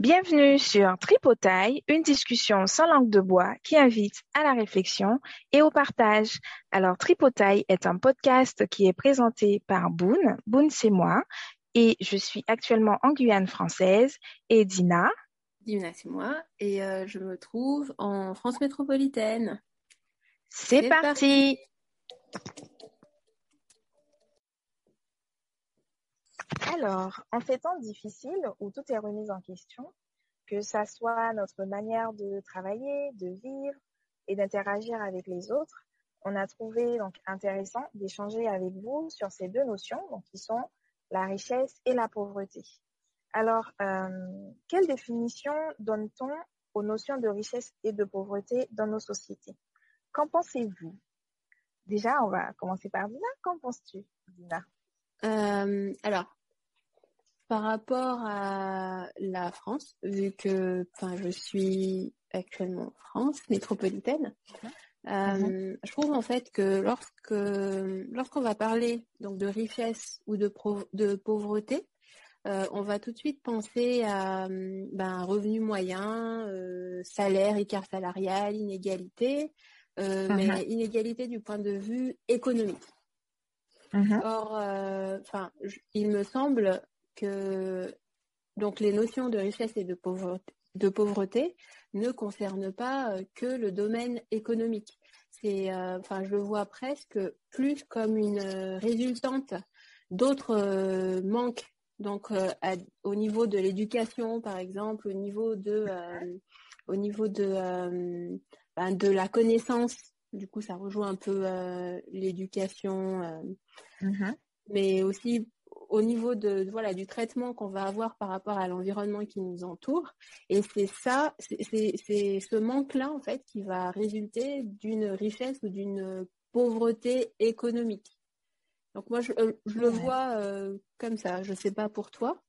Bienvenue sur Tripotaille, une discussion sans langue de bois qui invite à la réflexion et au partage. Alors Tripotaille est un podcast qui est présenté par Boone. Boone c'est moi et je suis actuellement en Guyane française et Dina? Dina c'est moi et euh, je me trouve en France métropolitaine. C'est parti. Alors, en ces temps difficiles où tout est remis en question, que ça soit notre manière de travailler, de vivre et d'interagir avec les autres, on a trouvé donc intéressant d'échanger avec vous sur ces deux notions, qui sont la richesse et la pauvreté. Alors, euh, quelle définition donne-t-on aux notions de richesse et de pauvreté dans nos sociétés? Qu'en pensez-vous? Déjà, on va commencer par Dina. Qu'en penses-tu, Dina? Euh, Alors, par rapport à la France, vu que enfin, je suis actuellement en France métropolitaine, mhm. euh, je trouve en fait que lorsque lorsqu'on va parler donc de richesse ou de, de pauvreté, euh, on va tout de suite penser à ben, revenu moyen, euh, salaire, écart salarial, inégalité, mais inégalité du point de vue économique. Mhm. Or, enfin, il me semble que donc les notions de richesse et de pauvreté, de pauvreté ne concernent pas euh, que le domaine économique. C'est, euh, enfin, je le vois presque plus comme une euh, résultante d'autres manques. Donc, au niveau de l'éducation, par exemple, au niveau de, au niveau de, ben, de la connaissance. Du coup, ça rejoint un peu l'éducation, mm-hmm. mais aussi au niveau de voilà du traitement qu'on va avoir par rapport à l'environnement qui nous entoure. Et c'est ça, c'est ce manque-là en fait qui va résulter d'une richesse ou d'une pauvreté économique. Donc moi je, euh, le vois euh, comme ça. Je sais pas pour toi.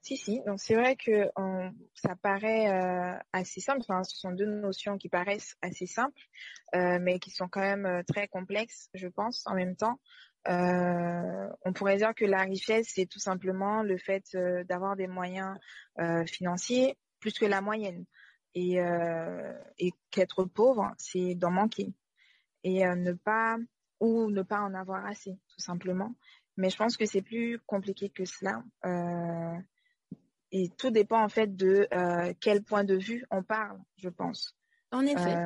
Si, si. Donc c'est vrai que ça paraît euh, assez simple. Enfin, ce sont deux notions qui paraissent assez simples, mais qui sont quand même très complexes, je pense, en même temps. Euh, on pourrait dire que la richesse, c'est tout simplement le fait euh, d'avoir des moyens euh, financiers plus que la moyenne. Et, et qu'être pauvre, c'est d'en manquer. Et ne pas ou ne pas en avoir assez, tout simplement. Mais je pense que c'est plus compliqué que cela. et tout dépend en fait de quel point de vue on parle, je pense. En effet.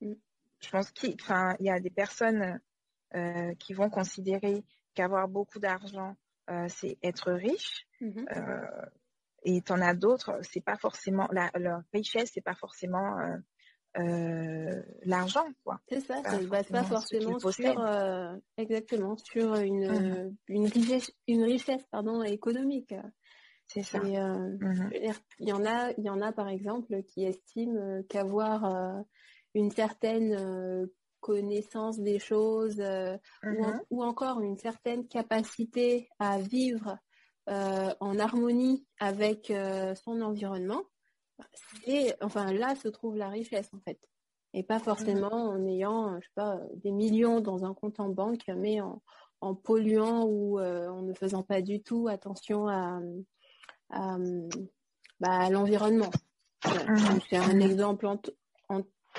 je pense qu'il y a des personnes qui vont considérer qu'avoir beaucoup d'argent, euh, c'est être riche. Euh, et en as d'autres, c'est pas forcément la, leur richesse, c'est pas forcément l'argent, quoi. C'est ça, ça ne base pas forcément sur exactement sur une mm-hmm. une richesse une richesse pardon économique. C'est ça. Mm-hmm. Il y en a il y en a par exemple qui estiment qu'avoir une certaine connaissance des choses euh, mm-hmm. ou, encore une certaine capacité à vivre euh, en harmonie avec euh, son environnement, et enfin là se trouve la richesse en fait. Et pas forcément mm-hmm. en ayant, je sais pas, des millions dans un compte en banque, mais en, polluant ou en ne faisant pas du tout attention à, à, bah, l'environnement. Mm-hmm. C'est un exemple en,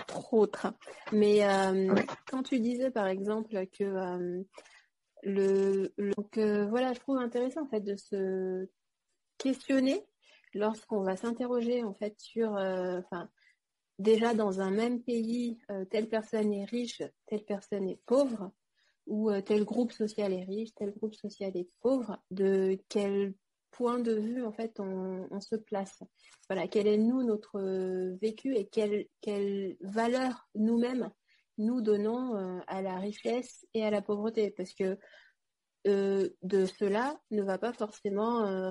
trop autres. Mais euh, quand tu disais par exemple que euh, le, donc euh, voilà, je trouve intéressant en fait de se questionner lorsqu'on va s'interroger en fait sur, enfin déjà dans un même pays, telle personne est riche, telle personne est pauvre, ou tel groupe social est riche, tel groupe social est pauvre, de quel point de vue en fait on, se place. Voilà, quel est nous notre vécu et quelle, quelle valeur nous-mêmes nous donnons euh, à la richesse et à la pauvreté, parce que euh, de cela ne va pas forcément euh,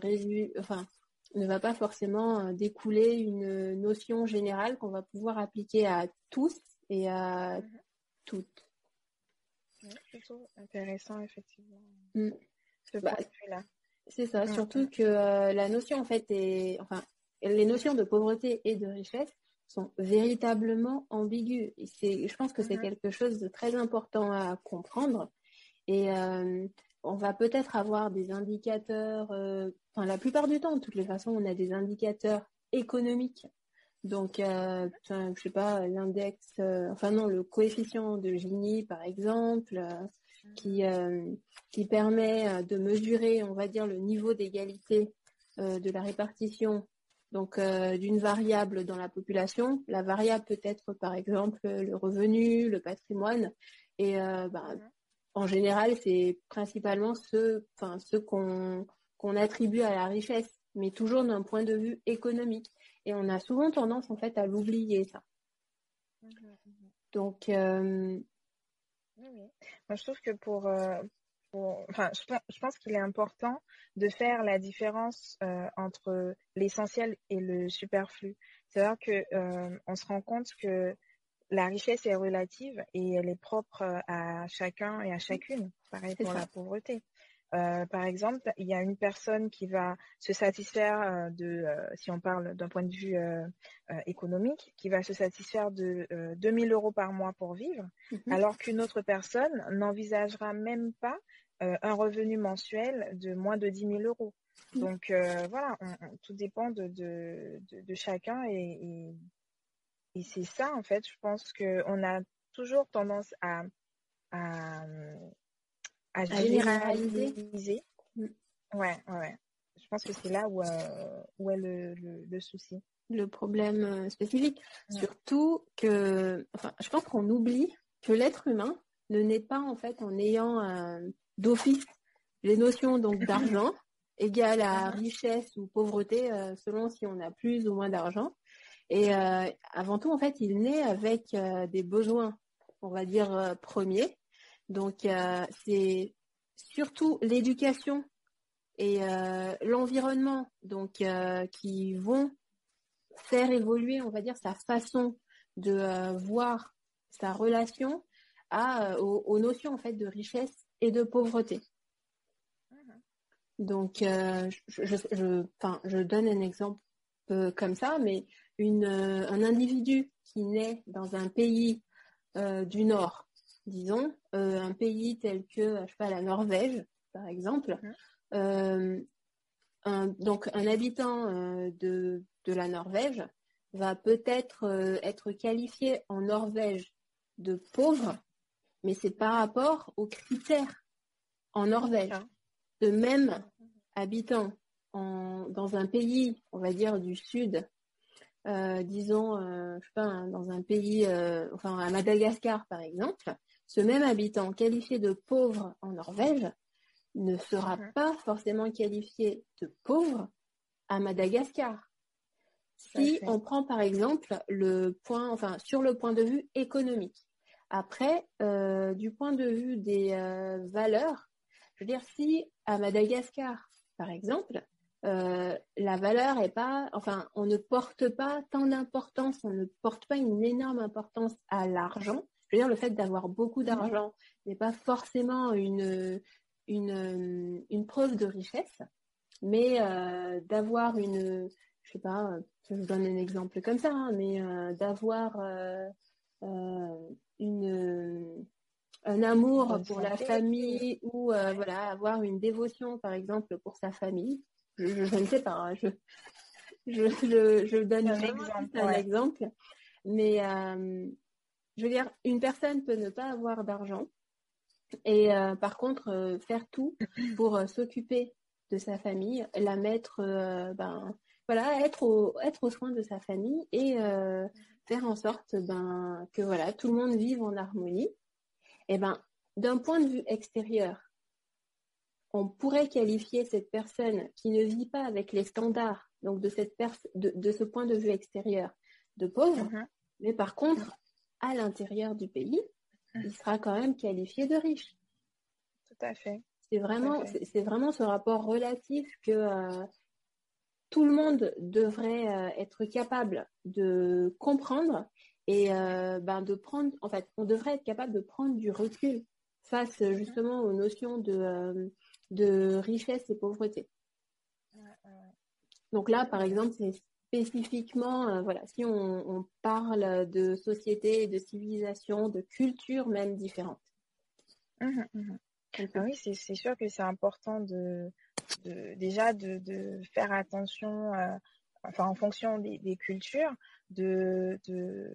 enfin ne va pas forcément découler une notion générale qu'on va pouvoir appliquer à tous et à toutes. intéressant effectivement. Mm. Ce bah, là c'est ça, surtout que euh, la notion en fait est, enfin, les notions de pauvreté et de richesse sont véritablement ambiguës. Et je pense que c'est mm-hmm. quelque chose de très important à comprendre. Et euh, on va peut-être avoir des indicateurs, enfin la plupart du temps, de toutes les façons, on a des indicateurs économiques. Donc, je je sais pas, l'index, enfin non, le coefficient de Gini, par exemple, qui, qui permet de mesurer, on va dire, le niveau d'égalité de la répartition donc euh, d'une variable dans la population. La variable peut être par exemple le revenu, le patrimoine, et euh, bah, en général c'est principalement ce, qu'on attribue à la richesse, mais toujours d'un point de vue économique. Et on a souvent tendance en fait à l'oublier ça. Donc euh... Moi, je trouve que pour, enfin, je, pense qu'il est important de faire la différence euh, entre l'essentiel et le superflu. C'est-à-dire que euh, on se rend compte que la richesse est relative et elle est propre à chacun et à chacune. Pareil pour la pauvreté. Euh, par exemple, il y a une personne qui va se satisfaire euh, de, euh, si on parle d'un point de vue économique, qui va se satisfaire de 2000 euros par mois pour vivre, mhm. alors qu'une autre personne n'envisagera même pas un revenu mensuel de moins de 10 000 euros. Mhm. Donc voilà, tout dépend de, de, de, chacun et, et, et c'est ça en fait. Je pense qu'on a toujours tendance à, à à, généraliser. Mm. Ouais, ouais, Je pense que c'est là où, euh, où est le, le, souci. Le problème euh, spécifique. Surtout que, enfin, je pense qu'on oublie que l'être humain ne naît pas en fait en ayant euh, d'office les notions donc d'argent égale à richesse ou pauvreté selon si on a plus ou moins d'argent. Et avant tout, en fait, il naît avec des besoins, on va dire, premiers donc, euh, c'est surtout l'éducation et euh, l'environnement donc euh, qui vont faire évoluer, on va dire, sa façon de voir sa relation à, aux, notions en fait de richesse et de pauvreté. Donc, je, je, je, donne un exemple comme ça, mais une, un individu qui naît dans un pays du Nord disons, euh, un pays tel que, je sais pas, la Norvège, par exemple, mmh. euh, un, donc un habitant euh, de, de, la Norvège va peut-être être qualifié en Norvège de pauvre, mais c'est par rapport aux critères en Norvège. De même habitant en, dans un pays, on va dire, du sud, disons, je sais pas, dans un pays, enfin à Madagascar par exemple, ce même habitant qualifié de pauvre en Norvège ne sera mhm. pas forcément qualifié de pauvre à Madagascar. Si on prend par exemple le point, enfin sur le point de vue économique. Après, euh, du point de vue des euh, valeurs, je veux dire, si à Madagascar, par exemple, euh, la valeur est pas, enfin, on ne porte pas tant d'importance, on ne porte pas une énorme importance à l'argent, je veux dire, le fait d'avoir beaucoup d'argent n'est pas forcément une, une, une preuve de richesse, mais euh, d'avoir une, je sais pas, je vous donne un exemple comme ça, hein, mais euh, d'avoir euh, une un amour pour la famille ou voilà avoir une dévotion par exemple pour sa famille. Je, ne sais pas hein, je, je, je, donne un, exemple, un exemple mais je veux dire, une personne peut ne pas avoir d'argent et euh, par contre euh, faire tout pour euh, s'occuper de sa famille, la mettre, ben voilà, être au être au soin de sa famille et faire en sorte ben que voilà tout le monde vive en harmonie. Et ben d'un point de vue extérieur, on pourrait qualifier cette personne qui ne vit pas avec les standards donc de cette de, de, ce point de vue extérieur de pauvre, mm-hmm. mais par contre à l'intérieur du pays, il mmh. sera quand même qualifié de riche. Tout à fait. C'est vraiment, c'est vraiment ce rapport relatif que euh, tout le monde devrait euh, être capable de comprendre et euh, ben, de prendre, en fait, on devrait être capable de prendre du recul face mmh. justement aux notions de, de richesse et pauvreté. Donc là, par exemple, c'est spécifiquement, euh, voilà, si on, parle de société, de civilisation, de culture même différentes. Mmh, mmh. Ah oui, c'est sûr que c'est important de, de, déjà de, de faire attention, enfin en fonction des, des cultures, de, de,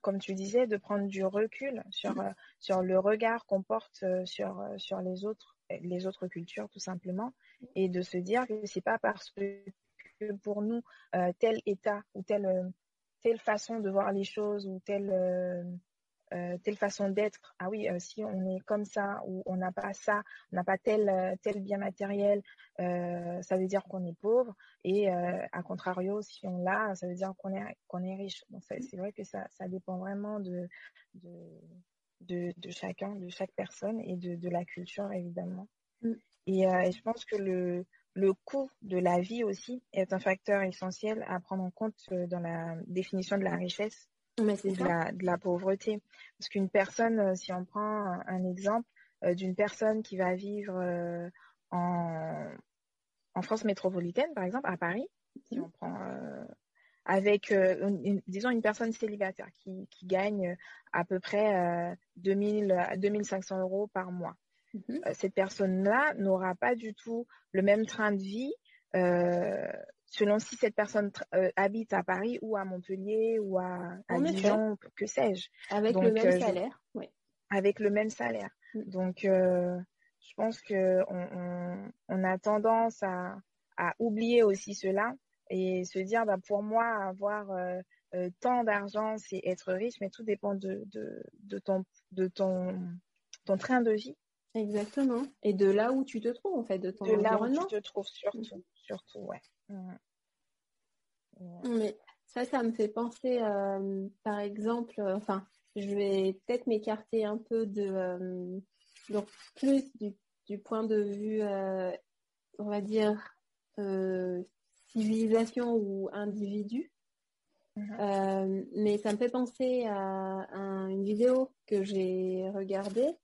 comme tu disais, de prendre du recul sur, mm. sur le regard qu'on porte sur, sur les autres, les autres cultures tout simplement, et de se dire que c'est pas parce que pour nous tel état ou telle telle façon de voir les choses ou telle euh, telle façon d'être. Ah oui, euh, si on est comme ça ou on n'a pas ça, on n'a pas tel euh, tel bien matériel, ça veut dire qu'on est pauvre. Et à contrario, si on l'a, ça veut dire qu'on est qu'on est riche. Donc c'est vrai que ça ça dépend vraiment de de, de chacun, de chaque personne et de, de la culture évidemment. Mm. Et, et, je pense que le, le coût de la vie aussi est un facteur essentiel à prendre en compte dans la définition de la richesse de la, pauvreté. Parce qu'une personne, euh, si on prend un, exemple euh, d'une personne qui va vivre euh, en, France métropolitaine, par exemple, à Paris, si on prend avec, disons, une personne célibataire qui, gagne à peu près 2000 à 2500 euros par mois. Mm-hmm. cette personne-là n'aura pas du tout le même train de vie selon si cette personne euh, habite à Paris ou à Montpellier ou à, Dijon, que sais-je. Avec le même euh, salaire, oui. Avec le même salaire. Mm. Donc, euh, je pense que on, a tendance à, oublier aussi cela et se dire, bah, pour moi, avoir tant d'argent, c'est être riche, mais tout dépend de, de, ton, de ton, ton train de vie. Exactement. Et de là où tu te trouves, en fait, de ton de là où tu te trouves, surtout. Surtout, ouais. Mais ça, ça me fait penser, euh, par exemple, euh, enfin, je vais peut-être m'écarter un peu de, euh, donc plus du, point de vue, on va dire, civilisation ou individu. Mm-hmm. mais ça me fait penser à, à une vidéo que j'ai regardée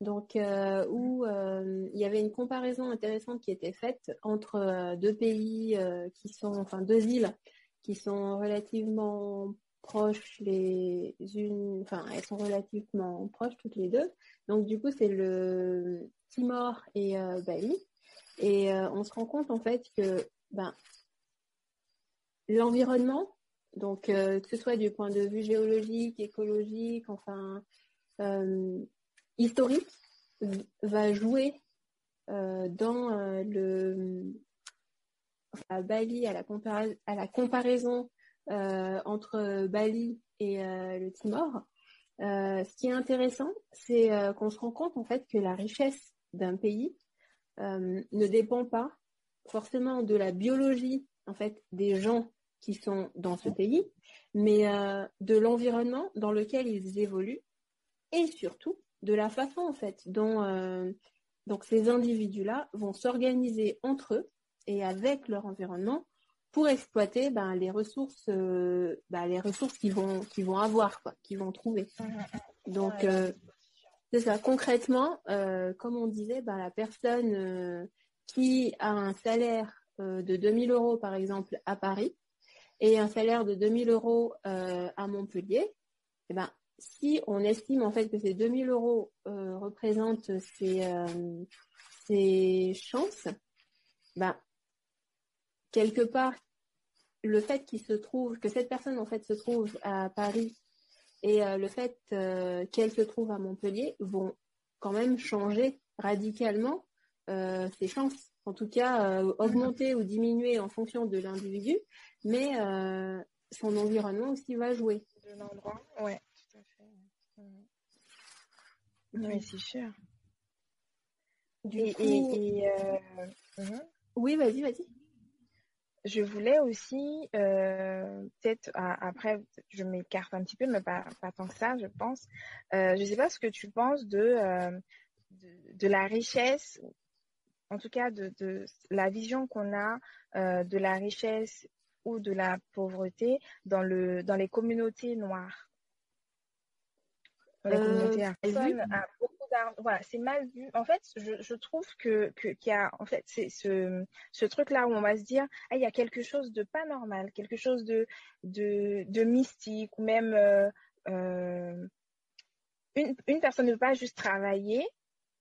donc euh, où euh, il y avait une comparaison intéressante qui était faite entre euh, deux pays qui sont, enfin deux îles qui sont relativement proches les unes, enfin elles sont relativement proches toutes les deux. Donc du coup c'est le Timor et Bali et on se rend compte en fait que ben l'environnement, donc que ce soit du point de vue géologique, écologique, enfin historique va jouer euh, dans euh, le à Bali à la, comparaison euh, entre Bali et le Timor. ce qui est intéressant, c'est qu'on se rend compte en fait que la richesse d'un pays ne dépend pas forcément de la biologie en fait des gens qui sont dans ce pays, mais de l'environnement dans lequel ils évoluent et surtout de la façon en fait dont euh, donc ces individus-là vont s'organiser entre eux et avec leur environnement pour exploiter ben, les ressources euh, ben, les ressources qu'ils vont qu'ils vont avoir quoi qu'ils vont trouver. Donc euh, c'est ça. Concrètement comme on disait ben, la personne qui a un salaire de 2000 euros par exemple à Paris et un salaire de 2000 euros à Montpellier eh ben si on estime en fait que ces 2000 euros euh, représentent ces, euh, chances, ben, quelque part, le fait qu'il se trouve, que cette personne en fait se trouve à Paris et euh, le fait qu'elle se trouve à Montpellier vont quand même changer radicalement ses chances. En tout cas, augmenter ou diminuer en fonction de l'individu, mais son environnement aussi va jouer. De l'endroit. Oui, c'est sûr. et, euh, mhm. Oui, vas-y, vas-y. Je voulais aussi, euh, peut-être après, je m'écarte un petit peu, mais pas, pas tant que ça, je pense. Euh, je ne sais pas ce que tu penses de, de, la richesse, en tout cas de, de la vision qu'on a de la richesse ou de la pauvreté dans, le, dans les communautés noires dans les communautés voilà, c'est mal vu. En fait, je, je trouve que qu'il y a en fait c'est ce ce truc là où on va se dire ah il y a quelque chose de pas normal, quelque chose de de, de mystique ou même euh, euh, une, une personne ne peut pas juste travailler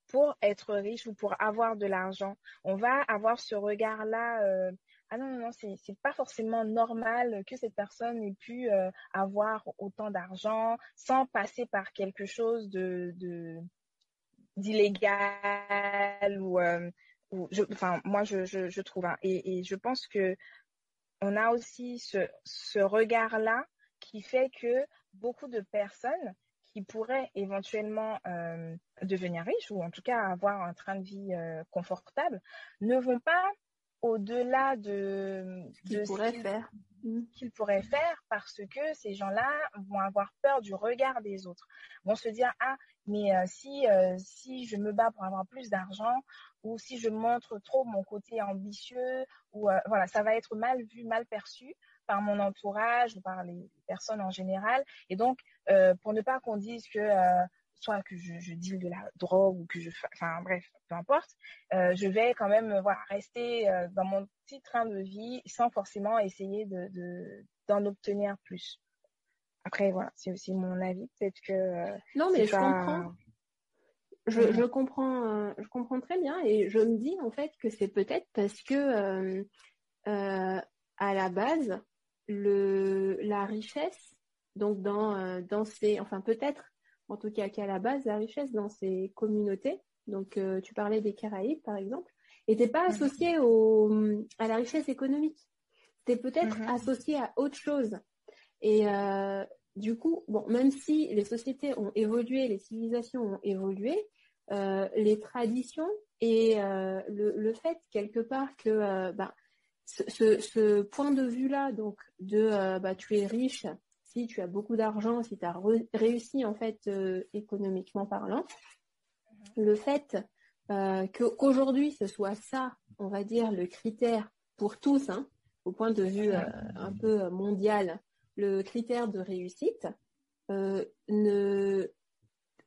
pour être riche ou pour avoir de l'argent. On va avoir ce regard-là. Euh, ah non, non, non, c'est pas forcément normal que cette personne ait pu euh, avoir autant d'argent sans passer par quelque chose de d'illégal ou, euh, enfin moi je, je, trouve hein, et, je pense que on a aussi ce, ce regard là qui fait que beaucoup de personnes qui pourraient éventuellement euh, devenir riches ou en tout cas avoir un train de vie confortable ne vont pas au-delà de, de ce faire. Mmh. qu'ils pourraient faire parce que ces gens-là vont avoir peur du regard des autres. Vont se dire ah mais euh, si euh, si je me bats pour avoir plus d'argent ou si je montre trop mon côté ambitieux ou euh, voilà ça va être mal vu, mal perçu par mon entourage ou par les personnes en général et donc pour ne pas qu'on dise que soit que je, je deal de la drogue ou que je, enfin bref, peu importe, euh, je vais quand même voilà rester euh, dans mon petit train de vie sans forcément essayer de d'en obtenir plus. Après voilà, c'est aussi mon avis, peut-être que euh, non mais je comprends. Je, je comprends, je comprends très bien et je me dis en fait que c'est peut-être parce que à la base le la richesse donc dans dans ces enfin peut-être en tout cas qu'à la base, la richesse dans ces communautés, donc euh, tu parlais des Caraïbes par exemple, n'était pas mhm. associée à la richesse économique. C'était peut-être mhm. associé à autre chose. Et euh, du coup, bon, même si les sociétés ont évolué, les civilisations ont évolué, euh, les traditions et le, fait quelque part que bah, ce, point de vue-là, donc de bah, tu es riche, si tu as beaucoup d'argent, si tu as réussi en fait euh, économiquement parlant, mhm. le fait euh, qu'aujourd'hui ce soit ça, on va dire, le critère pour tous, hein, au point de vue euh, un peu mondial, le critère de réussite, ne,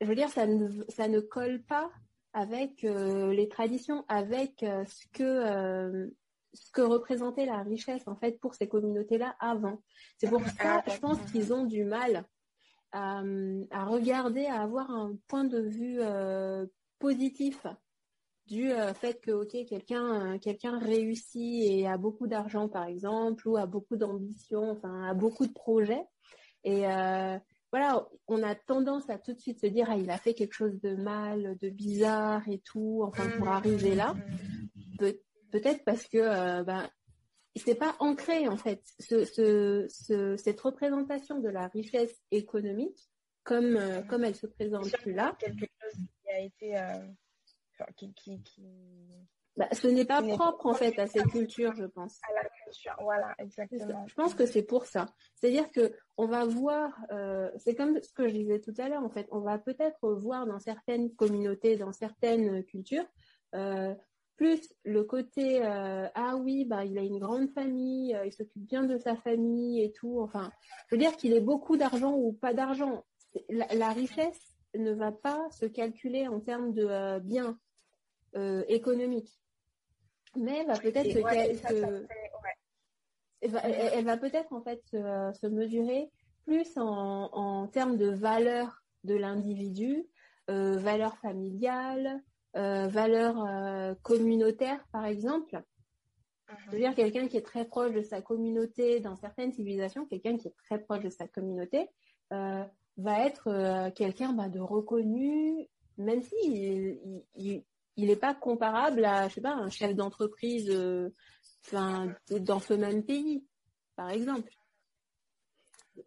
je veux dire, ça ne, ça ne colle pas avec les traditions, avec ce que ce que représentait la richesse en fait pour ces communautés-là avant. C'est pour ça, je pense qu'ils ont du mal à, regarder, à avoir un point de vue euh, positif du euh, fait que ok quelqu'un euh, quelqu'un réussit et a beaucoup d'argent par exemple ou a beaucoup d'ambition, enfin a beaucoup de projets et voilà, on a tendance à tout de suite se dire ah il a fait quelque chose de mal, de bizarre et tout, enfin pour arriver là. Peut-être parce que euh, ben, c'est pas ancré en fait cette représentation de la richesse économique comme euh, comme elle se présente plus là. Quelque chose qui a été euh, bah, ce n'est pas propre en fait à cette culture, je pense. À la culture, voilà, exactement. Je pense que c'est pour ça. C'est-à-dire que on va voir, c'est comme ce que je disais tout à l'heure en fait, on va peut-être voir dans certaines communautés, dans certaines cultures, plus le côté euh, ah oui bah il a une grande famille, euh, il s'occupe bien de sa famille et tout. Enfin, je veux dire qu'il ait beaucoup d'argent ou pas d'argent. La, richesse ne va pas se calculer en termes de euh, biens économiques, mais va peut-être se, elle, va, peut-être en fait se, mesurer plus en, en termes de valeur de l'individu, valeur familiale, euh, valeurs euh, communautaires, par exemple. Je veux dire, quelqu'un qui est très proche de sa communauté dans certaines civilisations, quelqu'un qui est très proche de sa communauté, euh, va être euh, quelqu'un bah, de reconnu, même si il, il, n'est pas comparable à, je sais pas, un chef d'entreprise, enfin, dans ce même pays, par exemple.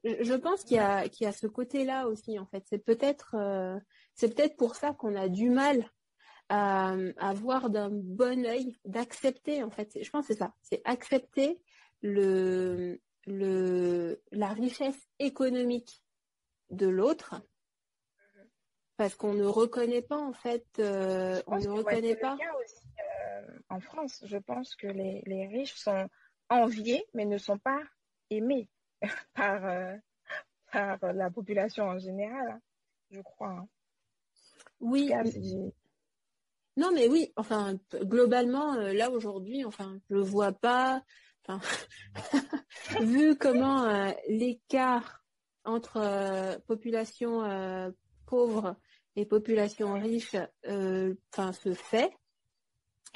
Je pense qu'il y a, qu'il y a ce côté-là aussi, en fait. C'est peut-être, c'est peut-être pour ça qu'on a du mal à, voir d'un bon œil, d'accepter en fait. Je pense que c'est ça, c'est accepter le, le, la richesse économique de l'autre parce qu'on ne reconnaît pas en fait, euh, on ne reconnaît pas. Aussi, euh, en France, je pense que les, les, riches sont enviés mais ne sont pas aimés par, euh, par la population en général, hein, je crois. Hein. Oui. Non, mais oui, enfin, globalement, euh, là aujourd'hui, enfin, je vois pas, enfin, vu comment euh, l'écart entre euh, population pauvre les populations riches enfin se fait.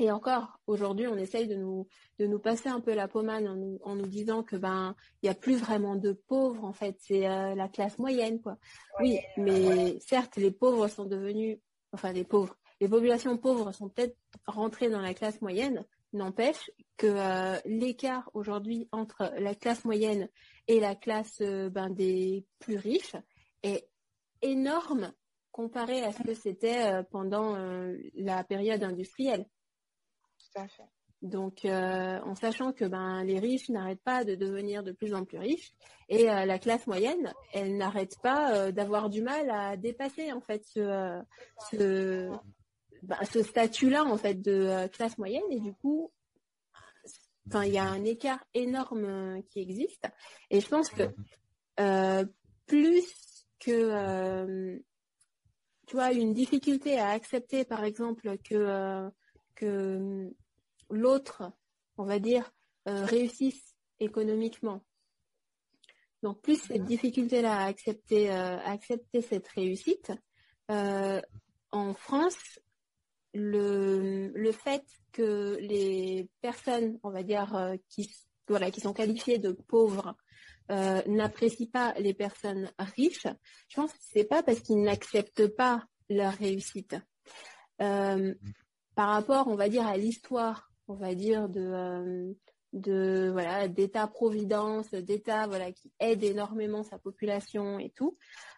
Et encore, aujourd'hui, on essaye de nous, de nous passer un peu la pommade en nous, en nous disant que ben il n'y a plus vraiment de pauvres, en fait, c'est la classe moyenne, quoi. Oui, mais certes, les pauvres sont devenus, enfin les pauvres, les populations pauvres sont peut-être rentrées dans la classe moyenne, n'empêche que euh, l'écart aujourd'hui entre la classe moyenne et la classe euh, ben, des plus riches est énorme comparé à ce que c'était euh, pendant la période industrielle. Tout à fait. Donc, en sachant que ben, les riches n'arrêtent pas de devenir de plus en plus riches et la classe moyenne, elle n'arrête pas d'avoir du mal à dépasser en fait ce, ce, bah, ce statut-là en fait de euh, classe moyenne et du coup, enfin il y a un écart énorme euh, qui existe et je pense que euh, plus que tu vois une difficulté à accepter par exemple que que l'autre, on va dire, réussisse économiquement. Donc plus cette difficulté-là à accepter, à accepter cette réussite, en France, le, le fait que les personnes, on va dire, euh, qui, voilà, qui sont qualifiées de pauvres, euh, n'apprécient pas les personnes riches, je pense que c'est pas parce qu'ils n'acceptent pas leur réussite. Euh, par rapport, on va dire, à l'histoire, on va dire, de, de voilà d'État-providence, d'État voilà qui aide énormément sa population et tout,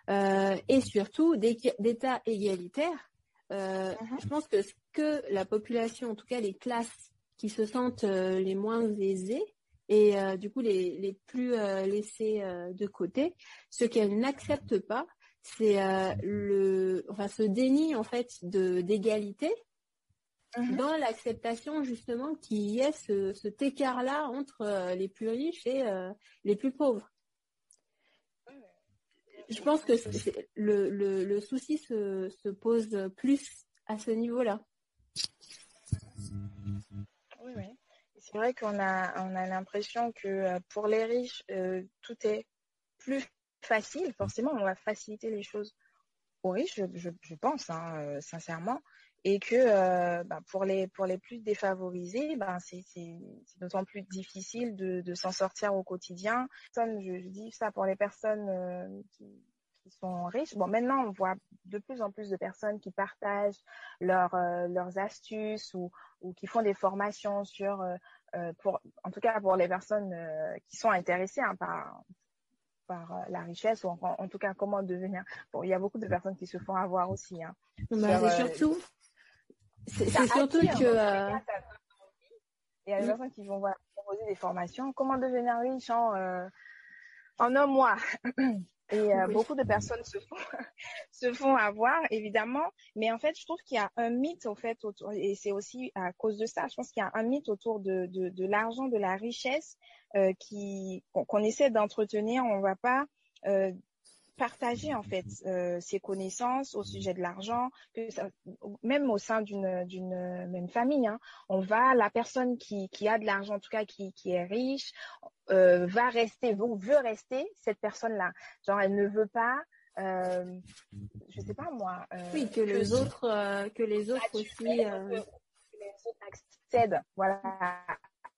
et surtout d'État égalitaire euh, mhm. Je pense que ce que la population, en tout cas les classes qui se sentent euh, les moins aisées et euh, du coup les, plus laissées de côté, ce qu'elles n'acceptent pas, c'est le, enfin ce déni en fait de d'égalité mhm. dans l'acceptation justement qu'il y ait ce, cet écart-là entre les plus riches et les plus pauvres je pense que le, le, souci se, se, pose plus à ce niveau-là. Oui, oui. C'est vrai qu'on a, on a l'impression que euh, pour les riches, euh, tout est plus facile. Forcément, on va faciliter les choses aux riches, je, je, pense, hein, euh, sincèrement. Et que bah, pour, les, pour les plus défavorisés, ben, c'est d'autant plus difficile de, de s'en sortir au quotidien. Je, je, dis ça pour les personnes qui, qui sont riches. Bon, maintenant, on voit de plus en plus de personnes qui partagent leurs euh, leurs astuces ou, ou qui font des formations sur, euh, euh pour, en tout cas pour les personnes euh, qui sont intéressées hein, par par la richesse ou en, en, tout cas comment devenir. Bon, il y a beaucoup de personnes qui se font avoir aussi. Hein, bah, surtout, c'est surtout que. Il y a des personnes qui vont voilà, proposer des formations. Comment devenir riche en, en un mois? Et euh, beaucoup de personnes se font, se font avoir, évidemment. Mais en fait, je trouve qu'il y a un mythe, au fait, autour, et c'est aussi à cause de ça, je pense qu'il y a un mythe autour de, de, de l'argent, de la richesse, euh, qui qu'on essaie d'entretenir. On ne va pas euh, partager en fait euh, ses connaissances au sujet de l'argent, que même au sein d'une d'une même famille. Hein, on va la personne qui qui a de l'argent, en tout cas qui qui est riche, euh, va rester, veut, veut rester cette personne-là. Genre elle ne veut pas. Euh, je sais pas moi. Euh, oui, que, les autres, que les autres aussi. Que les autres accèdent, voilà,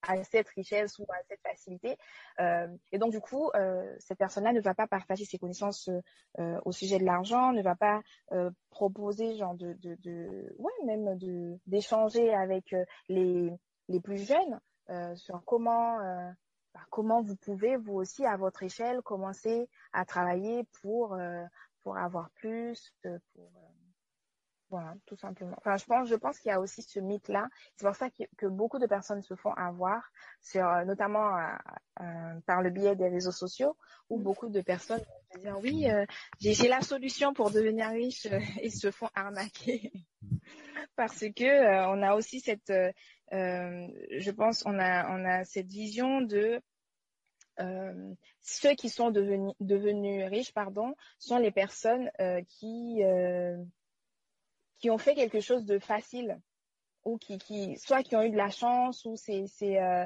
à cette richesse ou à cette facilité. Euh, et donc du coup, euh, cette personne-là ne va pas partager ses connaissances euh, au sujet de l'argent, ne va pas euh, proposer genre de, de, de, ouais même de d'échanger avec euh, les les plus jeunes sur comment bah, comment vous pouvez vous aussi à votre échelle commencer à travailler pour pour avoir plus, pour voilà, tout simplement. Enfin, je pense, je pense qu'il y a aussi ce mythe-là. C'est pour ça que, beaucoup de personnes se font avoir, sur, euh, notamment euh, euh, par le biais des réseaux sociaux, où mm. beaucoup de personnes vont dire oui, j'ai la solution pour devenir riche et se font arnaquer parce que on a aussi cette, je pense, on a, on a cette vision de ceux qui sont devenus, devenus riches, pardon, sont les personnes qui qui ont fait quelque chose de facile ou qui, qui soit qui ont eu de la chance ou c'est c'est euh,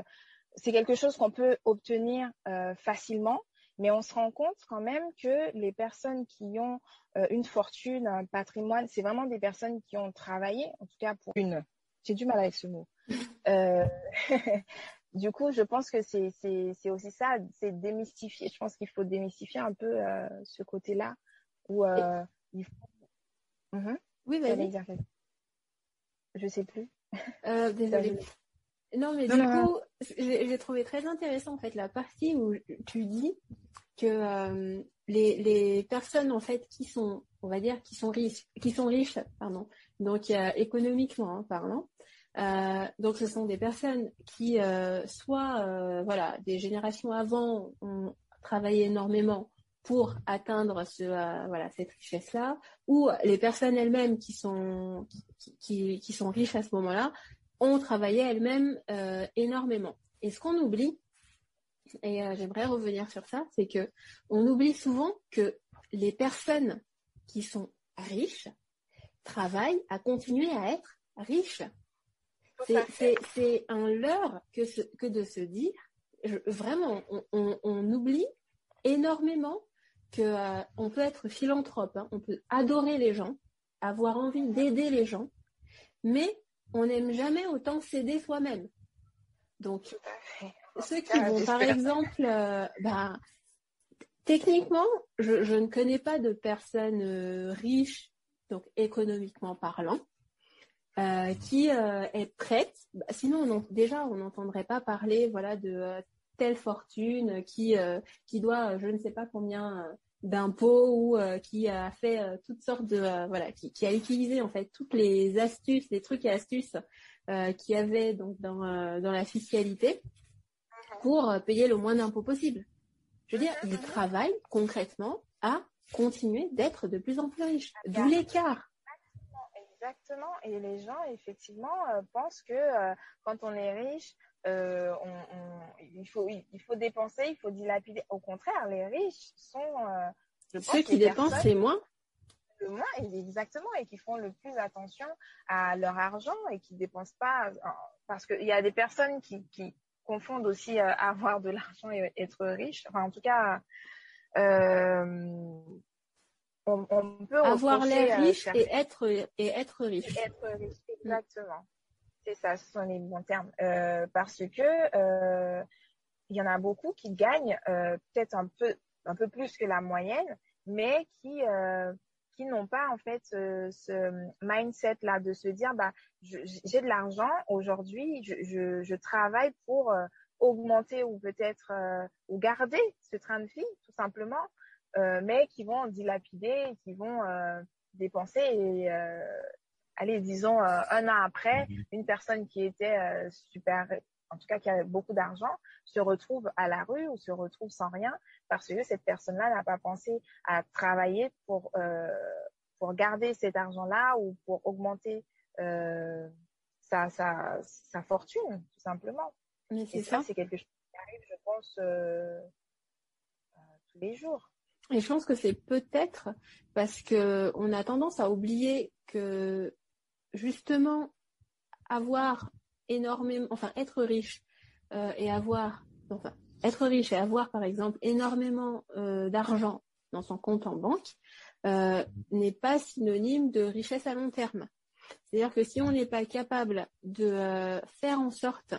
c'est quelque chose qu'on peut obtenir euh, facilement Mais on se rend compte quand même que les personnes qui ont euh, une fortune, un patrimoine, c'est vraiment des personnes qui ont travaillé, en tout cas pour une. J'ai du mal avec ce mot. Du coup, je pense que c'est aussi ça, c'est démystifier. Je pense qu'il faut démystifier un peu ce côté-là où il faut. Mhm. Oui, vas-y. Je sais plus. désolée. Non, mais du coup, j'ai trouvé très intéressant en fait la partie où tu dis que euh, les, les, personnes en fait qui sont, on va dire, qui sont riches, qui sont riches, pardon, donc euh, économiquement hein, parlant. Euh, donc ce sont des personnes qui soit voilà des générations avant ont travaillé énormément pour atteindre ce voilà cette richesse là ou les personnes elles-mêmes qui sont qui, qui, sont riches à ce moment-là ont travaillé elles-mêmes énormément et ce qu'on oublie et euh, j'aimerais revenir sur ça, c'est que on oublie souvent que les personnes qui sont riches travaillent à continuer à être riches. C'est un leurre que, que, de se dire, vraiment, on, oublie énormément que euh, on peut être philanthrope, hein. on peut adorer les gens, avoir envie d'aider les gens, mais on n'aime jamais autant s'aider soi-même. Donc, ceux qui vont, par exemple, euh, bah, techniquement, je, ne connais pas de personnes euh, riches, donc économiquement parlant, euh, qui est prête. Bah, sinon, déjà, on n'entendrait pas parler, voilà, de telle fortune qui qui doit, je ne sais pas combien d'impôts ou qui a fait toutes sortes de voilà qui, qui, a utilisé en fait toutes les astuces les trucs et astuces qu'il y avait donc dans dans la fiscalité pour euh, payer le moins d'impôts possible. Je veux dire, ils travaillent concrètement à continuer d'être de plus en plus riches. D'où l'écart. Exactement. Et les gens, effectivement, euh, pensent que euh, quand on est riche, il, faut, il faut dépenser, il faut dilapider. Au contraire, les riches sont... Ceux qui dépensent c'est moins le moins, exactement, et qui font le plus attention à leur argent et qui dépensent pas, parce qu'il y a des personnes qui, confondent aussi euh, avoir de l'argent et être riche. Enfin, en tout cas, euh, on, peut avoir l'air riche et être et être riche. être riche, exactement. Ça, ce sont les bons termes. Euh, parce que il y en a beaucoup qui gagnent peut-être un peu un peu plus que la moyenne, mais qui qui n'ont pas en fait ce, mindset là de se dire bah j'ai de l'argent aujourd'hui, je, je, travaille pour euh, augmenter ou peut-être euh, ou garder ce train de vie tout simplement, euh, mais qui vont dilapider, qui vont dépenser et allez disons un an après, mhm. une personne qui était super en tout cas qui a beaucoup d'argent, se retrouve à la rue ou se retrouve sans rien parce que cette personne-là n'a pas pensé à travailler pour, euh, pour garder cet argent-là ou pour augmenter euh, sa, sa, sa, fortune, tout simplement. Mais c'est ça. C'est quelque chose qui arrive, je pense, euh, tous les jours. Et je pense que c'est peut-être parce que on a tendance à oublier que justement avoir énormément, enfin être riche euh, et avoir, enfin être riche et avoir par exemple énormément euh, d'argent dans son compte en banque euh, n'est pas synonyme de richesse à long terme. C'est-à-dire que si on n'est pas capable de faire en sorte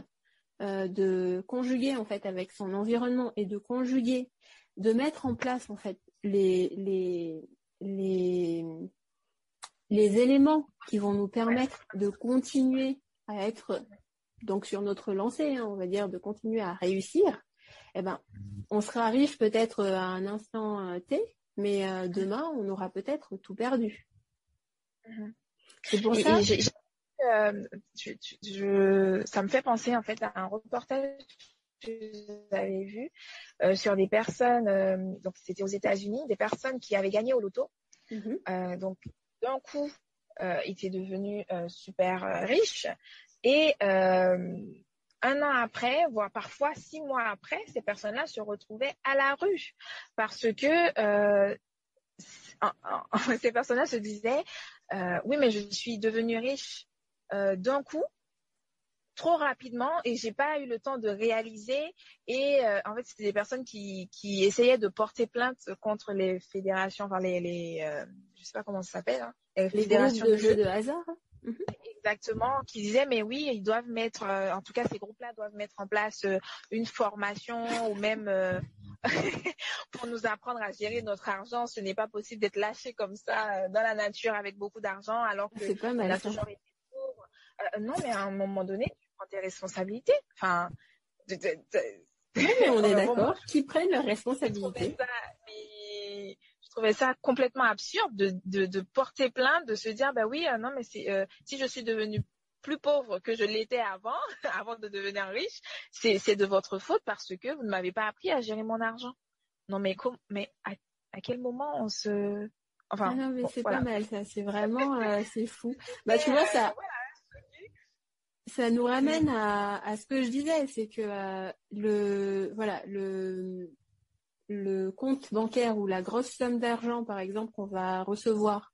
de conjuguer en fait avec son environnement et de conjuguer, de mettre en place en fait les, les, les, les éléments qui vont nous permettre de continuer à être donc sur notre lancée, hein, on va dire, de continuer à réussir, eh ben, on sera riche peut-être à un instant euh, T, mais euh, demain, on aura peut-être tout perdu. Mm-hmm. C'est pour ça. Euh, ça me fait penser en fait à un reportage que j'avais vu sur des personnes, donc c'était aux États-Unis, des personnes qui avaient gagné au loto. Mm-hmm. donc d'un coup, ils étaient devenus super riches, et euh, un an après, voire parfois six mois après, ces personnes-là se retrouvaient à la rue parce que euh, ces personnes-là se disaient euh, oui, mais je suis devenue riche d'un coup trop rapidement et j'ai pas eu le temps de réaliser. Et euh, en fait, c'était des personnes qui, qui essayaient de porter plainte contre les fédérations, enfin les, euh, je sais pas comment ça s'appelle, hein, les, fédérations de jeux de hasard. Mhm. Exactement, qui disaient mais oui, ils doivent mettre, euh, en tout cas ces groupes-là doivent mettre en place euh, une formation ou même euh, pour nous apprendre à gérer notre argent. Ce n'est pas possible d'être lâché comme ça dans la nature avec beaucoup d'argent alors que pas mal, on a toujours été pauvre. non, mais à un moment donné, tu prends tes responsabilités. Enfin, mais on est d'accord, qui prennent leurs responsabilités trouvais ça complètement absurde de, de, de, porter plainte, de se dire bah oui, euh, non mais euh, si je suis devenue plus pauvre que je l'étais avant, avant de devenir riche, c'est de votre faute parce que vous ne m'avez pas appris à gérer mon argent. Non mais mais à, à quel moment on se enfin ah non mais c'est pas mal ça, c'est vraiment euh, c'est fou. Bah tu vois ça ça nous ramène à, à, ce que je disais, c'est que le voilà le le compte bancaire ou la grosse somme d'argent, par exemple, qu'on va recevoir,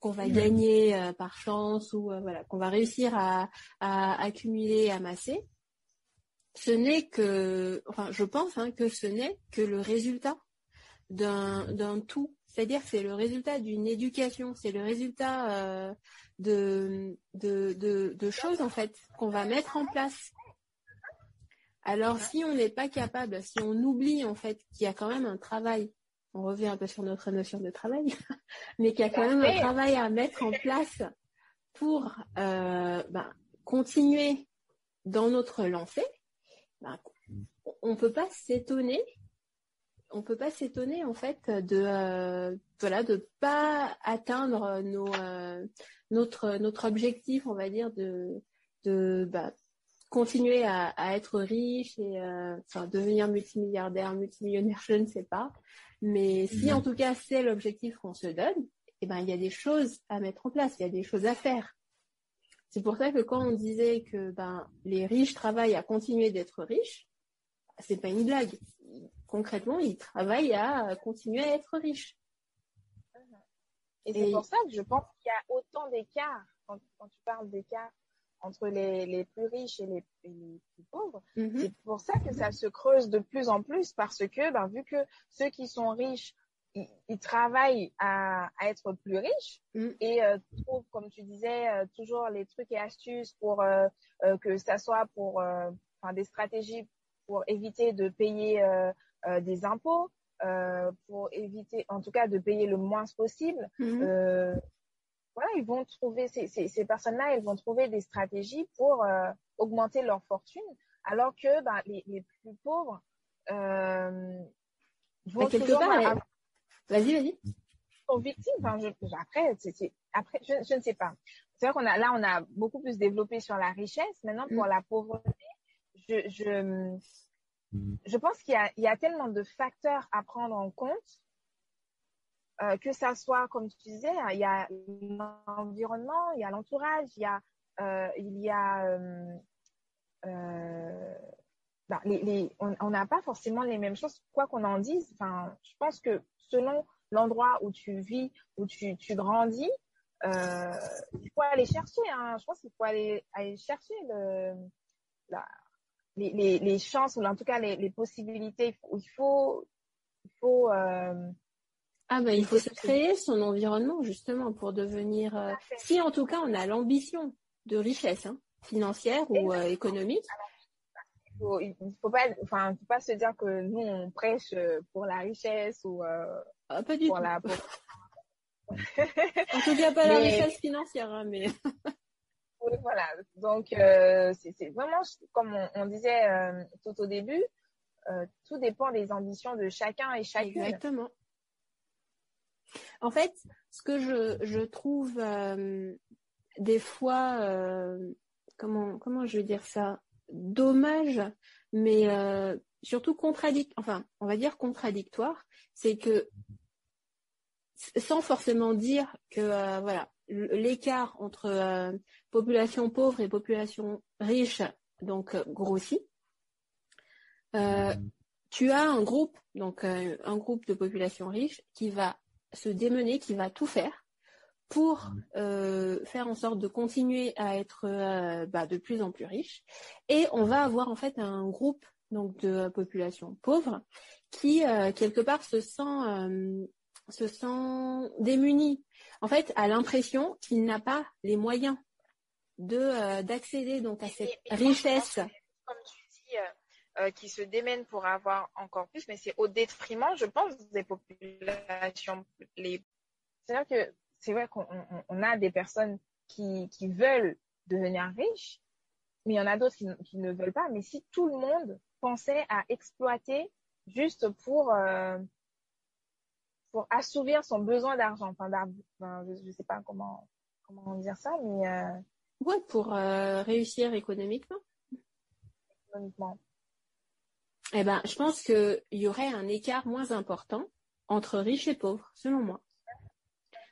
qu'on va gagner euh, par chance ou euh, voilà, qu'on va réussir à, à accumuler, amasser, ce n'est que, enfin, je pense hein, que ce n'est que le résultat d'un tout. C'est-à-dire que c'est le résultat d'une éducation, c'est le résultat euh, de, de, de, de choses en fait qu'on va mettre en place alors si on n'est pas capable, si on oublie en fait qu'il y a quand même un travail, on revient un peu sur notre notion de travail, mais qu'il y a quand même un travail à mettre en place pour euh, ben, continuer dans notre lancée, ben, on ne peut pas s'étonner on peut pas s'étonner en fait de euh, voilà de pas atteindre nos euh, notre notre objectif on va dire de de bah, continuer à, être riche et euh, enfin devenir multimilliardaire, multimillionnaire, je ne sais pas. Mais si en tout cas c'est l'objectif qu'on se donne, eh ben il y a des choses à mettre en place, il y a des choses à faire. C'est pour ça que quand on disait que ben les riches travaillent à continuer d'être riches, c'est pas une blague. Concrètement, ils travaillent à continuer à être riches. Et, c'est pour ça que je pense qu'il y a autant d'écarts quand, quand tu parles d'écart entre les, les, plus riches et les, plus pauvres. Mm-hmm. C'est pour ça que ça se creuse de plus en plus parce que, ben, vu que ceux qui sont riches, ils, travaillent à, à, être plus riches mm. et euh, trouvent, comme tu disais, euh, toujours les trucs et astuces pour euh, euh que ça soit pour euh, enfin, des stratégies pour éviter de payer des impôts, pour éviter, en tout cas, de payer le moins possible. Mm-hmm voilà, ils vont trouver ces, ces, ces personnes-là, elles vont trouver des stratégies pour euh, augmenter leur fortune, alors que bah, les, les, plus pauvres euh, vont bah, toujours vas-y, vas-y. Sont victimes. Enfin, je, après, après, je, je, ne sais pas. C'est vrai qu'on a là, on a beaucoup plus développé sur la richesse. Maintenant, pour mm. la pauvreté, je, je, je pense qu'il y y a tellement de facteurs à prendre en compte euh, que ça soit, comme tu disais, hein, il y a l'environnement, il y a l'entourage, il y a, euh, il y a, euh, bah, on n'a pas forcément les mêmes choses, quoi qu'on en dise. Enfin, je pense que selon l'endroit où tu vis, où tu, tu grandis, il faut aller chercher. Hein, je pense qu'il faut aller, aller chercher le, les, les, chances ou en tout cas les, les possibilités. Il faut, il faut, ah ben il faut se créer son environnement justement pour devenir. Euh, si en tout cas on a l'ambition de richesse hein, financière ou euh, économique. Il faut, il faut pas, enfin, faut pas se dire que nous on prêche pour la richesse ou euh, ah, pas du pour tout. la. Pour... en tout cas pas la richesse financière, hein, mais. oui, voilà. Donc euh, c'est vraiment comme on, on disait tout au début, tout dépend des ambitions de chacun et chacune. Exactement. En fait, ce que je, trouve euh, des fois, euh, comment, comment je vais dire ça, dommage, mais euh, surtout contradictoire, enfin, on va dire contradictoire, c'est que sans forcément dire que voilà l'écart entre population pauvre et population riche donc grossit. tu as un groupe, donc un groupe de population riche qui va se démener, qui va tout faire pour faire en sorte de continuer à être bah, de plus en plus riche. Et on va avoir en fait un groupe donc de population pauvre qui quelque part se sent se sent démuni. En fait, a l'impression qu'il n'a pas les moyens de d'accéder donc à cette richesse. comme tu dis, euh, qui se démènent pour avoir encore plus, mais c'est au détriment, je pense, des populations. Les... C'est-à-dire que c'est vrai qu'on a des personnes qui, qui, veulent devenir riches, mais il y en a d'autres qui, qui, ne veulent pas. Mais si tout le monde pensait à exploiter juste pour, euh, pour assouvir son besoin d'argent, enfin, je ne sais pas comment, comment dire ça, mais... Euh, ouais, pour euh, réussir économiquement. Économiquement. Eh ben, je pense qu'il y aurait un écart moins important entre riches et pauvres, selon moi.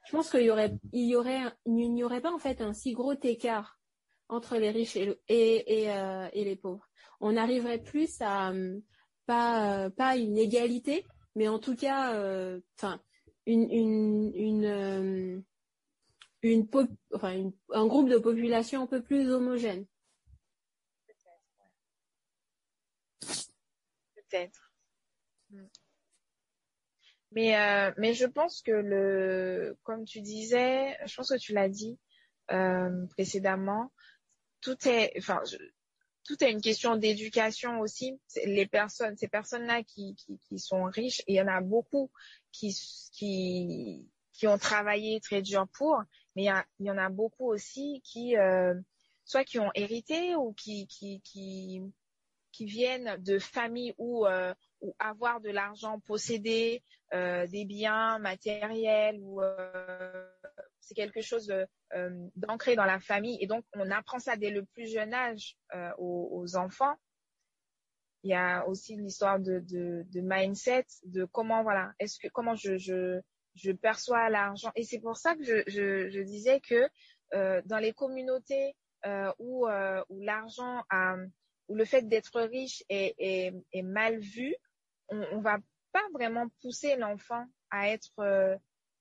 Je pense qu'il y aurait, il n'y aurait pas en fait un si gros écart entre les riches et, euh, les pauvres. On arriverait plus à pas pas une égalité, mais en tout cas, euh, euh, un groupe de population un peu plus homogène. Peut-être. Mais, euh, mais je pense que le, comme tu disais, je pense que tu l'as dit euh, précédemment, tout est, enfin, tout est une question d'éducation aussi. Les personnes, ces personnes-là qui, qui, qui, sont riches, et il y en a beaucoup qui, qui, qui ont travaillé très dur pour, mais il y, a, il y en a beaucoup aussi qui, euh, soit qui ont hérité ou qui, qui, qui, qui viennent de familles où, euh, avoir de l'argent, posséder euh, des biens matériels, ou euh, c'est quelque chose d'ancré dans la famille. Et donc, on apprend ça dès le plus jeune âge aux, enfants. Il y a aussi l'histoire de, mindset, de comment voilà, est-ce que comment je, perçois l'argent. Et c'est pour ça que je, disais que dans les communautés où l'argent a où le fait d'être riche est, mal vu, on, on va pas vraiment pousser l'enfant à être euh,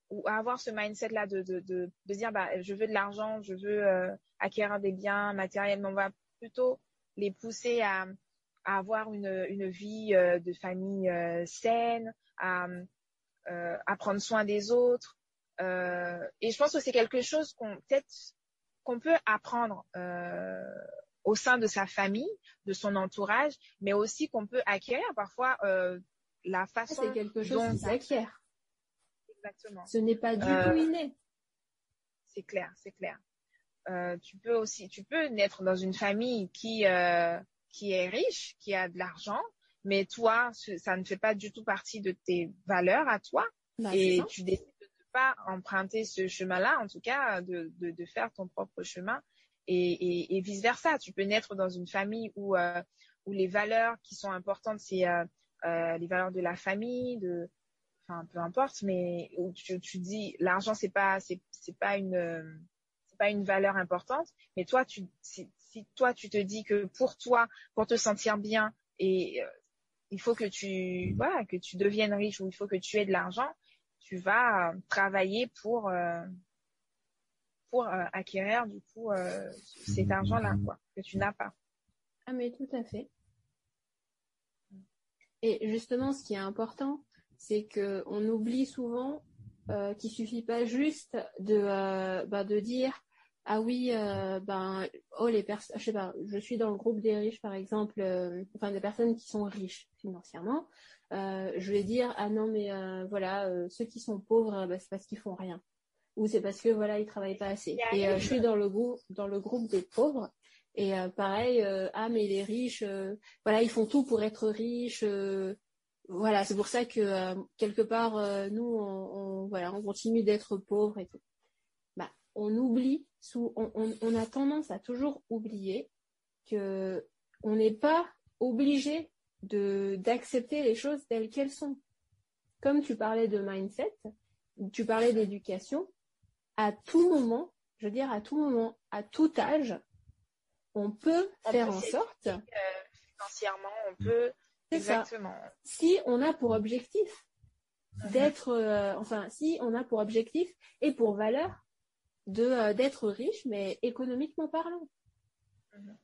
ou à avoir ce mindset là de, de, de, dire bah je veux de l'argent, je veux euh, acquérir des biens matériels, mais on va plutôt les pousser à, avoir une, une vie euh, de famille saine, à, prendre soin des autres. et je pense que c'est quelque chose qu'on peut apprendre au sein de sa famille, de son entourage, mais aussi qu'on peut acquérir parfois euh, la façon c'est quelque chose dont qui s'acquiert. Exactement. Ce n'est pas du euh, tout inné. C'est clair, c'est clair. Euh, tu peux aussi, tu peux naître dans une famille qui euh, qui est riche, qui a de l'argent, mais toi, ça ne fait pas du tout partie de tes valeurs à toi, bah, et tu décides de ne pas emprunter ce chemin-là, en tout cas, de, de, de faire ton propre chemin et, et, et vice versa. Tu peux naître dans une famille où euh, où les valeurs qui sont importantes c'est euh, euh, les valeurs de la famille, de enfin peu importe, mais où tu, tu dis l'argent c'est pas c'est c'est pas une c'est pas une valeur importante, mais toi tu si, si, toi tu te dis que pour toi pour te sentir bien et euh, il faut que tu voilà que tu deviennes riche ou il faut que tu aies de l'argent, tu vas travailler pour euh, pour euh, acquérir du coup euh, cet argent-là, quoi, que tu n'as pas. Ah mais tout à fait. Et justement, ce qui est important, c'est que on oublie souvent euh, qu'il suffit pas juste de euh, bah, de dire ah oui euh, ben oh les personnes je sais pas je suis dans le groupe des riches par exemple enfin des personnes qui sont riches financièrement je vais dire ah non mais voilà ceux qui sont pauvres bah, c'est parce qu'ils font rien ou c'est parce que voilà ils travaillent pas assez. Et euh, je suis dans le groupe dans le groupe des pauvres et euh, pareil euh, ah mais les riches voilà ils font tout pour être riches voilà c'est pour ça que quelque part nous on, on, voilà on continue d'être pauvres et tout. Bah on oublie sous on, on, on a tendance à toujours oublier que on n'est pas obligé de d'accepter les choses telles qu'elles sont. Comme tu parlais de mindset, tu parlais d'éducation, à tout moment, je veux dire à tout moment, à tout âge, on peut faire en sorte. Euh, financièrement, on peut. Exactement. Si on a pour objectif d'être, euh, enfin, si on a pour objectif et pour valeur de d'être riche, mais économiquement parlant. Mhm.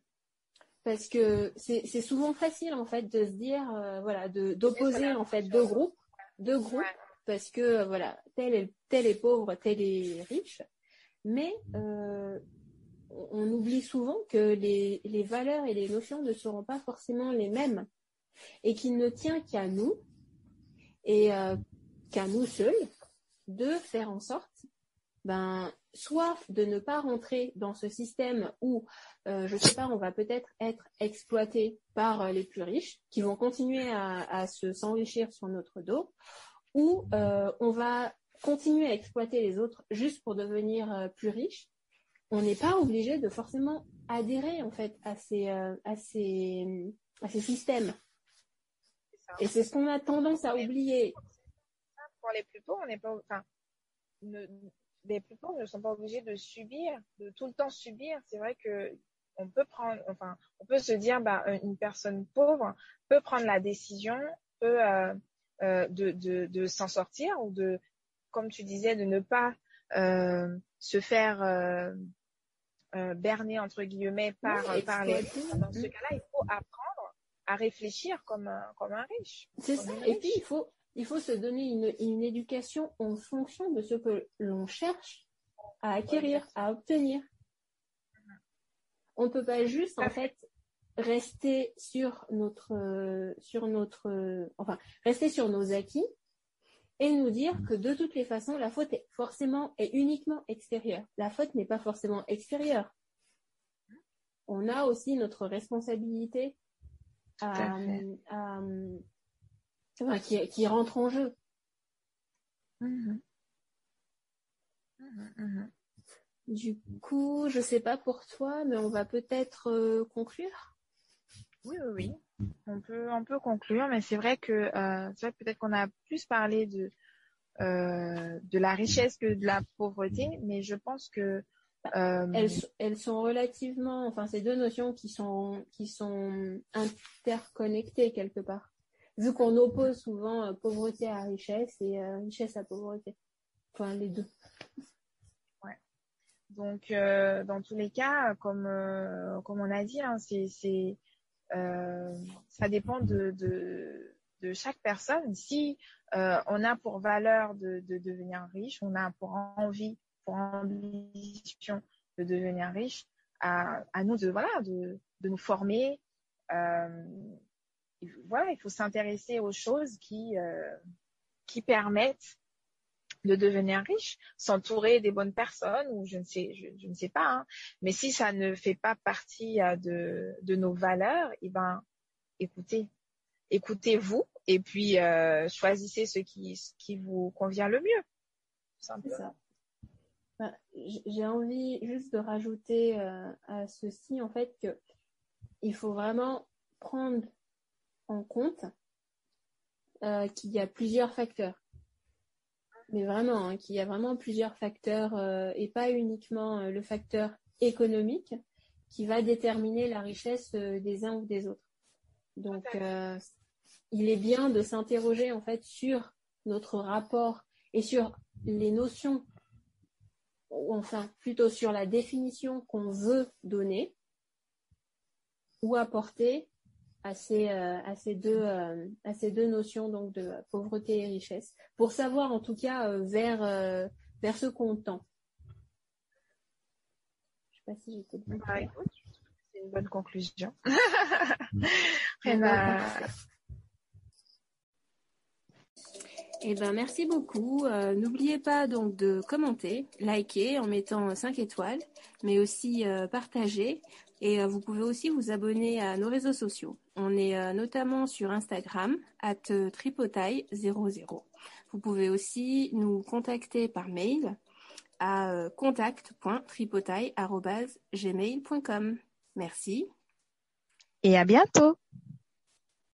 Parce que c'est souvent facile en fait de se dire voilà de d'opposer en fait deux groupes deux groupes parce que voilà tel est tel est pauvre tel est riche. Mais on oublie souvent que les, les, valeurs et les notions ne seront pas forcément les mêmes et qu'il ne tient qu'à nous et euh, qu'à nous seuls de faire en sorte, ben, soit de ne pas rentrer dans ce système où, euh, je sais pas, on va peut-être être exploité par euh, les plus riches qui vont continuer à, à se s'enrichir sur notre dos, ou on va continuer à exploiter les autres juste pour devenir plus riches on n'est pas obligé de forcément adhérer en fait à ces, euh, à ces, à ces systèmes. Et c'est ce qu'on a tendance à oublier. Pour les plus pauvres, on n'est pas, enfin, les plus pauvres ne sont pas obligés de subir, de tout le temps subir. C'est vrai que on peut prendre, enfin, on peut se dire, bah, une personne pauvre peut prendre la décision, peut euh, euh, de, de, de s'en sortir ou de, comme tu disais, de ne pas euh, se faire euh, berné entre guillemets par, par les Dans ce cas-là, il faut apprendre à réfléchir comme un, comme un riche. C'est ça. Et puis il faut il faut se donner une, une éducation en fonction de ce que l'on cherche à acquérir, à obtenir. On ne peut pas juste en fait rester sur notre sur notre enfin rester sur nos acquis et nous dire que de toutes les façons, la faute est forcément et uniquement extérieure. La faute n'est pas forcément extérieure. On a aussi notre responsabilité qui, rentre en jeu. Mm-hmm, mm-hmm. Du coup, je ne sais pas pour toi, mais on va peut-être euh, conclure. Oui, oui, oui on peut on peut conclure, mais c'est vrai que euh, c'est peut-être qu'on a plus parlé de euh, de la richesse que de la pauvreté, mais je pense que euh, elles, elles, sont relativement, enfin, ces deux notions qui sont qui sont interconnectées quelque part, vu qu'on oppose souvent euh, pauvreté à richesse et euh, richesse à pauvreté, enfin les deux. Ouais. Donc dans tous les cas, comme comme on a dit, hein, c'est c'est ça dépend de, de, de, chaque personne. Si euh, on a pour valeur de, de, devenir riche, on a pour envie, pour ambition de devenir riche, à, à nous de voilà de, nous former. Euh, voilà, il faut s'intéresser aux choses qui euh, qui permettent de devenir riche, s'entourer des bonnes personnes ou je ne sais, je, ne sais pas. Hein. Mais si ça ne fait pas partie euh, de, de nos valeurs, eh ben, écoutez, écoutez-vous et puis euh, choisissez ce qui, ce qui vous convient le mieux. C'est ça. Ben, j'ai envie juste de rajouter euh, à ceci en fait que il faut vraiment prendre en compte qu'il y a plusieurs facteurs mais vraiment, hein, qu'il y a vraiment plusieurs facteurs euh, et pas uniquement euh, le facteur économique qui va déterminer la richesse euh, des uns ou des autres. Donc, il est bien de s'interroger en fait sur notre rapport et sur les notions, ou enfin plutôt sur la définition qu'on veut donner ou apporter à ces, euh, à ces, deux, euh, à ces deux notions donc de pauvreté et richesse, pour savoir en tout cas euh, vers, vers ce qu'on tend. Je sais pas si j'étais bien. Bah, c'est une bonne conclusion. Eh ben, merci beaucoup. N'oubliez pas donc de commenter, liker en mettant 5 étoiles, mais aussi partager. Et euh, vous pouvez aussi vous abonner à nos réseaux sociaux. On est euh, notamment sur Instagram, at tripotaille00. Vous pouvez aussi nous contacter par mail à euh, contact.tripotaille.gmail.com. Merci. Et à bientôt.